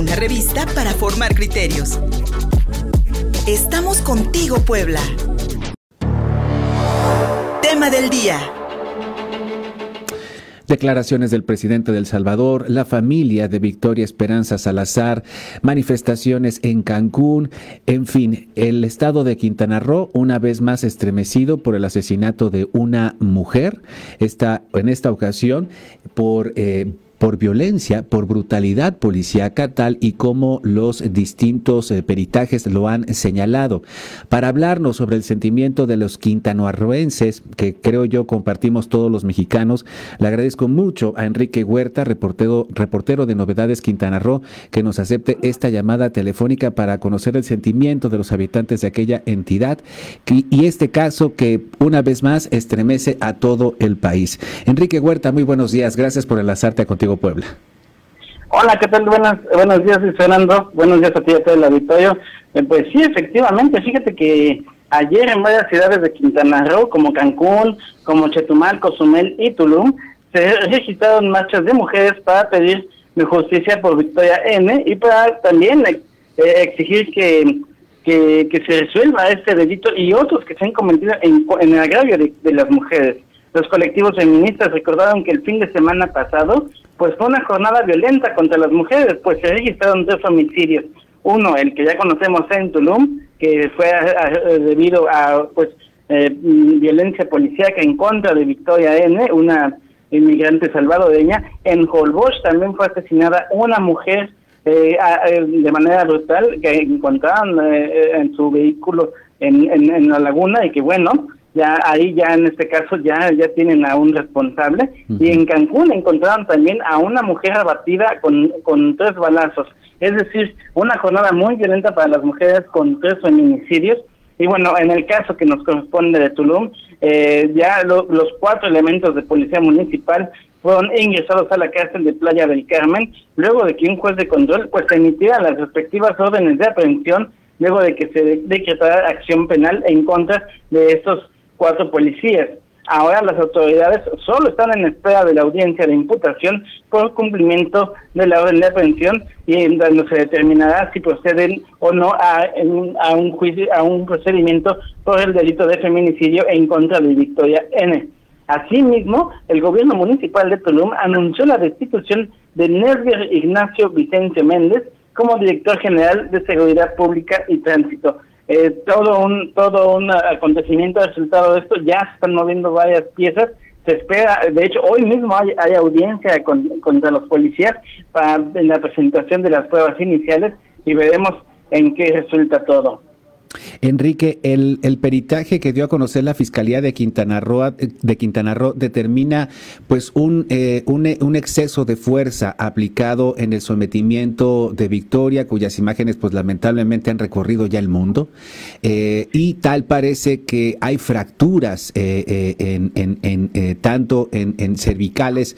una revista para formar criterios. Estamos contigo, Puebla. Tema del día. Declaraciones del presidente del Salvador, la familia de Victoria Esperanza Salazar, manifestaciones en Cancún, en fin, el estado de Quintana Roo, una vez más estremecido por el asesinato de una mujer, está en esta ocasión por eh, por violencia, por brutalidad policíaca, tal y como los distintos eh, peritajes lo han señalado. Para hablarnos sobre el sentimiento de los quintanoarroenses, que creo yo compartimos todos los mexicanos, le agradezco mucho a Enrique Huerta, reportero, de Novedades Quintana Roo, que nos acepte esta llamada telefónica para conocer el sentimiento de los habitantes de aquella entidad y este caso que una vez más estremece a todo el país. Enrique Huerta, muy buenos días. Gracias por enlazarte contigo Puebla. Hola, ¿qué tal? Buenas, buenos días, Fernando. Buenos días a ti y a todo el auditorio. Eh, pues sí, efectivamente, fíjate que ayer en varias ciudades de Quintana Roo, como Cancún, como Chetumal, Cozumel y Tulum, se registraron marchas de mujeres para pedir justicia por Victoria N y para también eh, exigir que, que, se resuelva este delito y otros que se han cometido en, el agravio de las mujeres. Los colectivos feministas recordaron que el fin de semana pasado pues fue una jornada violenta contra las mujeres, pues se registraron dos homicidios. Uno, el que ya conocemos en Tulum, que fue debido a pues eh, violencia policíaca en contra de Victoria N., una inmigrante salvadoreña. En Holbox también fue asesinada una mujer eh, eh, de manera brutal que encontraron en su vehículo en, en la laguna y que bueno, ya ahí ya en este caso ya ya tienen a un responsable. Y en Cancún encontraron también a una mujer abatida con, con tres balazos. Es decir una jornada muy violenta para las mujeres con tres feminicidios. Y bueno en el caso que nos corresponde de Tulum eh, ya los cuatro elementos de policía municipal fueron ingresados a la cárcel de Playa del Carmen luego de que un juez de control pues emitiera las respectivas órdenes de aprehensión luego de que se decretara acción penal en contra de estos cuatro policías. Ahora las autoridades solo están en espera de la audiencia de imputación por cumplimiento de la orden de aprehensión y en donde se determinará si proceden o no a, un juicio, a un procedimiento por el delito de feminicidio en contra de Victoria N. Asimismo, el gobierno municipal de Tulum anunció la destitución de Nervier Ignacio Vicente Méndez como director general de Seguridad Pública y Tránsito. Eh, todo un todo un acontecimiento resultado de esto. Ya se están moviendo varias piezas. Se espera de hecho hoy mismo hay, audiencia contra los policías para en la presentación de las pruebas iniciales y veremos en qué resulta todo Enrique, el, el, peritaje que dio a conocer la Fiscalía de Quintana Roo, de Quintana Roo determina pues un, eh, un, exceso de fuerza aplicado en el sometimiento de Victoria, cuyas imágenes pues lamentablemente han recorrido ya el mundo, eh, y tal parece que hay fracturas eh, tanto en cervicales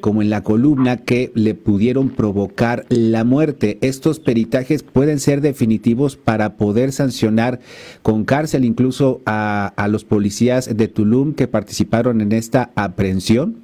como en la columna que le pudieron provocar la muerte. Estos peritajes pueden ser definitivos para poder sancionar con cárcel incluso a, a los policías de Tulum que participaron en esta aprehensión?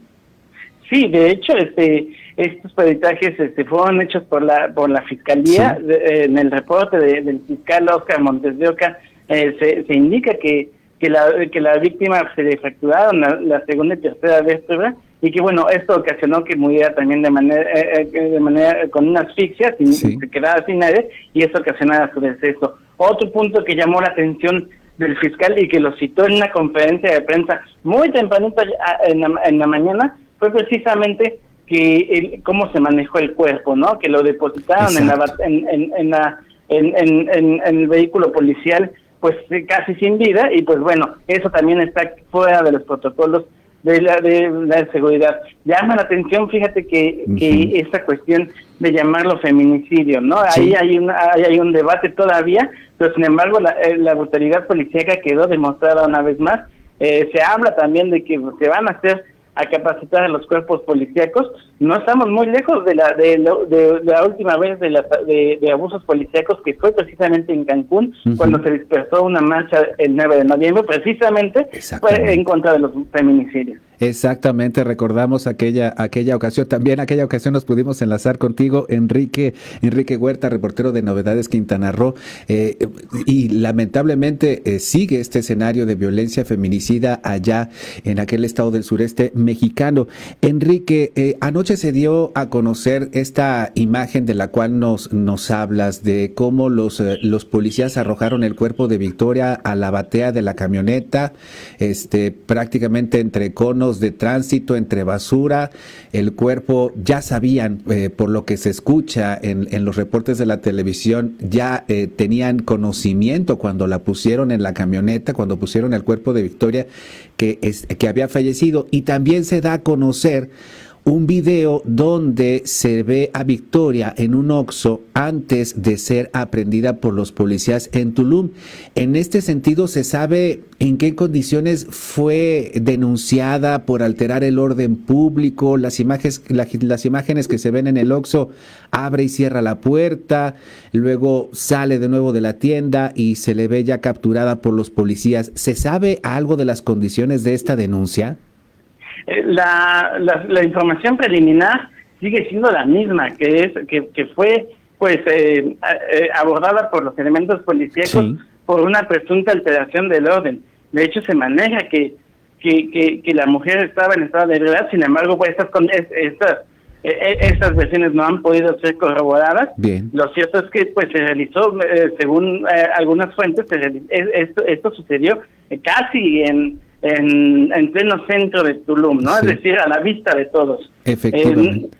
Sí, de hecho, este, estos peritajes este, fueron hechos por la por la fiscalía. en el reporte del fiscal Oscar Montes de Oca eh, se, se, indica que que la que la víctima se le fracturaron la, segunda y tercera vértebra y que bueno esto ocasionó que muriera también de manera eh, eh, de manera con una asfixia sin se quedara sin aire y eso ocasionara su deceso otro punto que llamó la atención del fiscal y que lo citó en una conferencia de prensa muy tempranito en la, en la mañana fue precisamente que el, cómo se manejó el cuerpo, ¿no? Que lo depositaron en la, en, en, la en, en, en, el vehículo policial, pues casi sin vida y pues bueno, eso también está fuera de los protocolos de la, de la seguridad. Llama la atención, fíjate que, que esta cuestión de llamarlo feminicidio, ¿no? Ahí hay un, ahí hay un debate todavía, pero sin embargo la, eh, la brutalidad policíaca quedó demostrada una vez más. Eh, se habla también de que se van a hacer a capacitar a los cuerpos policíacos. No estamos muy lejos de la de, de, la última vez de, la, de, abusos policíacos que fue precisamente en Cancún, cuando se dispersó una marcha el 9 de noviembre, precisamente fue en contra de los feminicidios. Exactamente, recordamos aquella, aquella ocasión. También aquella ocasión nos pudimos enlazar contigo, Enrique, Enrique Huerta, reportero de Novedades Quintana Roo. Eh, y lamentablemente eh, sigue este escenario de violencia feminicida allá en aquel estado del sureste mexicano. Enrique, eh, anoche se dio a conocer esta imagen de la cual nos, nos hablas, de cómo los, los policías arrojaron el cuerpo de Victoria a la batea de la camioneta, este, prácticamente entre conos de tránsito, entre basura, el cuerpo, ya sabían, eh, por lo que se escucha en, en, los reportes de la televisión, ya eh, tenían conocimiento cuando la pusieron en la camioneta, cuando pusieron el cuerpo de Victoria, que, es, que había fallecido. Y también se da a conocer un video donde se ve a Victoria en un oxo antes de ser aprendida por los policías en Tulum. En este sentido, ¿se sabe en qué condiciones fue denunciada por alterar el orden público? Las imágenes, las imágenes que se ven en el oxo, abre y cierra la puerta, luego sale de nuevo de la tienda y se le ve ya capturada por los policías. ¿Se sabe algo de las condiciones de esta denuncia? Eh, la, la, información preliminar sigue siendo la misma, que es que, que fue pues eh, eh, abordada por los elementos policíacos por una presunta alteración del orden. De hecho, se maneja que que, que, la mujer estaba en estado de verdad, sin embargo, pues estas, estas, estas versiones no han podido ser corroboradas. Bien. Lo cierto es que pues se realizó, según algunas fuentes, esto, esto sucedió casi en en, en pleno centro de Tulum, ¿no? Es decir, a la vista de todos. Efectivamente. Eh,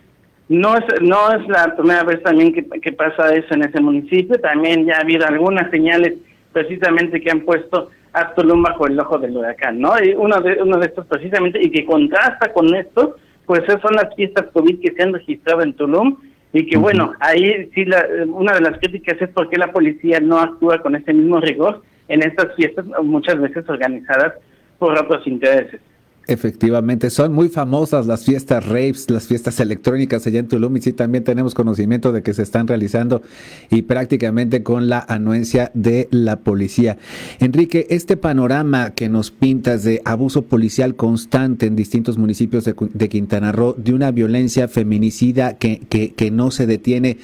no es, no es la primera vez también que, que, pasa eso en ese municipio, también ya ha habido algunas señales precisamente que han puesto a Tulum bajo el ojo del huracán, ¿no? Y uno de, uno de estos precisamente, y que contrasta con esto, pues son las fiestas COVID que se han registrado en Tulum, y que bueno, ahí sí la, una de las críticas es por qué la policía no actúa con ese mismo rigor en estas fiestas muchas veces organizadas por otros intereses. Efectivamente, son muy famosas las fiestas raves, las fiestas electrónicas allá en Tulum y sí también tenemos conocimiento de que se están realizando y prácticamente con la anuencia de la policía. Enrique, este panorama que nos pintas de abuso policial constante en distintos municipios de, de Quintana Roo, de una violencia feminicida que, que, que no se detiene,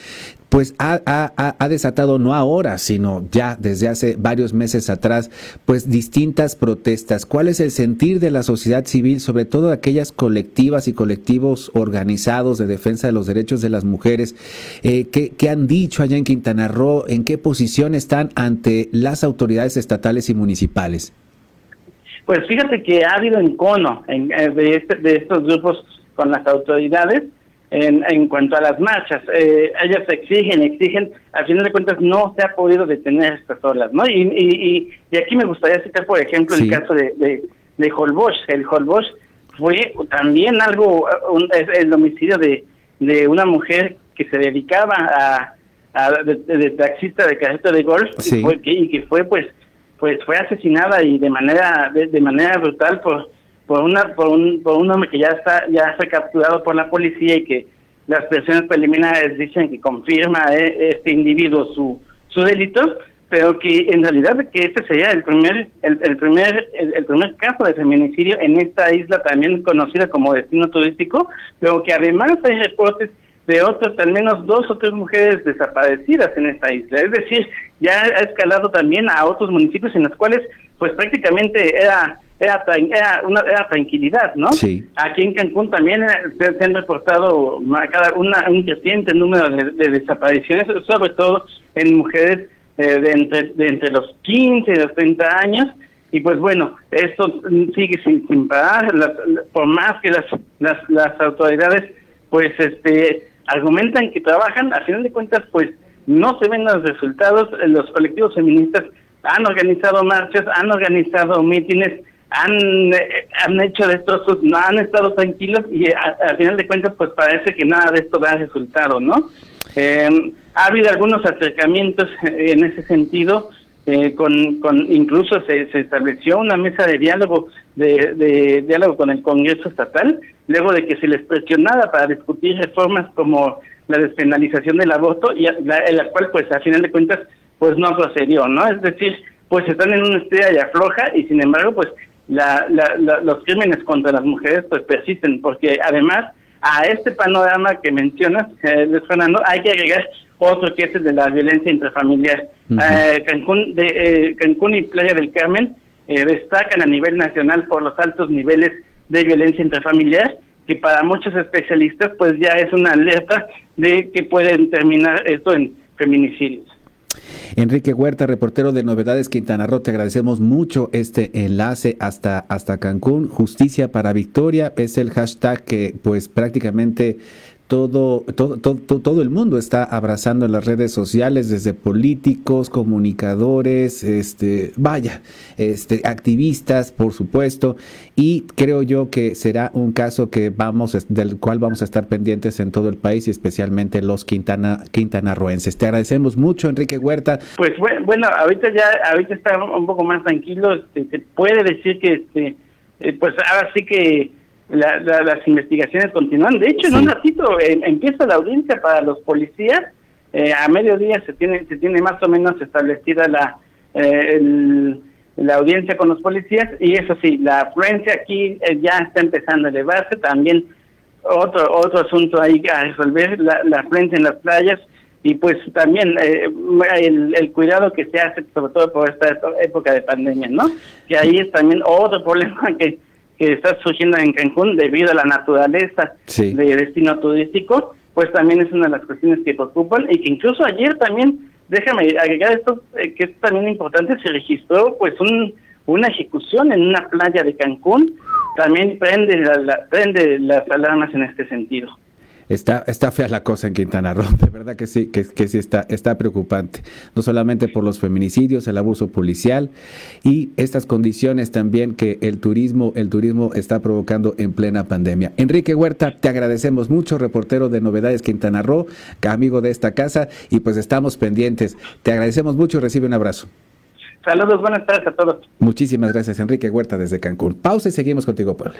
pues ha, ha, ha, desatado no ahora, sino ya desde hace varios meses atrás, pues distintas protestas. ¿Cuál es el sentir de la sociedad civil, sobre todo aquellas colectivas y colectivos organizados de defensa de los derechos de las mujeres? Eh, ¿qué, ¿qué, han dicho allá en Quintana Roo? ¿En qué posición están ante las autoridades estatales y municipales? Pues fíjate que ha habido encono en, eh, de, este, de estos grupos con las autoridades en, en cuanto a las marchas. Eh, ellas exigen, exigen, al final de cuentas no se ha podido detener estas olas, ¿no? Y, y, y, aquí me gustaría citar, por ejemplo, el caso de, de, de Holbox. El Holbox fue también algo, un, el homicidio de, de una mujer que se dedicaba a, a de, taxista de carreta de golf y, fue, y que fue pues pues fue asesinada y de manera de, de manera brutal por por una por un por un hombre que ya está ya fue capturado por la policía y que las presiones preliminares dicen que confirma eh, este individuo su su delito pero que en realidad que este sería el primer el, el primer el, primer caso de feminicidio en esta isla también conocida como destino turístico pero que además hay reportes de otras, al menos dos o tres mujeres desaparecidas en esta isla. Es decir, ya ha escalado también a otros municipios en los cuales, pues prácticamente era era, era, una, era tranquilidad, ¿no? Sí. Aquí en Cancún también se, han reportado cada una, un creciente número de, desapariciones, sobre todo en mujeres eh, de, entre, de entre los 15 y los 30 años. Y pues bueno, esto sigue sin, sin parar, por más que las, las, las autoridades pues este argumentan que trabajan, a final de cuentas pues no se ven los resultados, los colectivos feministas han organizado marchas, han organizado mítines, han, eh, han hecho destrozos, no han estado tranquilos y al final de cuentas pues parece que nada de esto da resultado, ¿no? Eh, ha habido algunos acercamientos en ese sentido, eh, con, con incluso se, se estableció una mesa de diálogo de, de, diálogo con el Congreso Estatal, luego de que se les presionara para discutir reformas como la despenalización del aborto, y la, la cual pues a final de cuentas pues no procedió, ¿no? Es decir, pues están en una estrella y afloja y sin embargo pues los crímenes contra las mujeres pues persisten, porque además a este panorama que mencionas, eh, Luis Fernando, hay que agregar otro que es el de la violencia intrafamiliar. Eh, Cancún, de, eh, Cancún y Playa del Carmen destacan a nivel nacional por los altos niveles de violencia intrafamiliar, que para muchos especialistas pues ya es una alerta de que pueden terminar esto en feminicidios. Enrique Huerta, reportero de Novedades Quintana Roo, te agradecemos mucho este enlace hasta, hasta Cancún. Justicia para Victoria es el hashtag que pues prácticamente todo, todo, todo, todo el mundo está abrazando las redes sociales, desde políticos, comunicadores, este, vaya, este, activistas, por supuesto, y creo yo que será un caso que vamos, del cual vamos a estar pendientes en todo el país y especialmente los Quintana, quintanarroenses. Te agradecemos mucho, Enrique Huerta. Pues bueno, ahorita ya, ahorita está un poco más tranquilo, este, se puede decir que, este, eh, pues ahora sí que las investigaciones continúan. De hecho, en un ratito eh, empieza la audiencia para los policías. Eh, a mediodía se tiene se tiene más o menos establecida la eh, la audiencia con los policías y eso sí, la afluencia aquí ya está empezando a elevarse. También otro otro asunto ahí a resolver la, la afluencia en las playas y pues también el, el, cuidado que se hace sobre todo por esta época de pandemia, ¿no? Que ahí es también otro problema que que está surgiendo en Cancún debido a la naturaleza de destino turístico, pues también es una de las cuestiones que preocupan y que incluso ayer también, déjame agregar esto, eh, que es también importante, se registró pues un, una ejecución en una playa de Cancún, también prende, la, prende las alarmas en este sentido. Está, está fea la cosa en Quintana Roo, de verdad que sí, que, sí está, está preocupante, no solamente por los feminicidios, el abuso policial y estas condiciones también que el turismo, el turismo está provocando en plena pandemia. Enrique Huerta, te agradecemos mucho, reportero de Novedades Quintana Roo, amigo de esta casa, y pues estamos pendientes. Te agradecemos mucho, recibe un abrazo. Saludos, buenas tardes a todos. Muchísimas gracias, Enrique Huerta desde Cancún. Pausa y seguimos contigo, Puebla.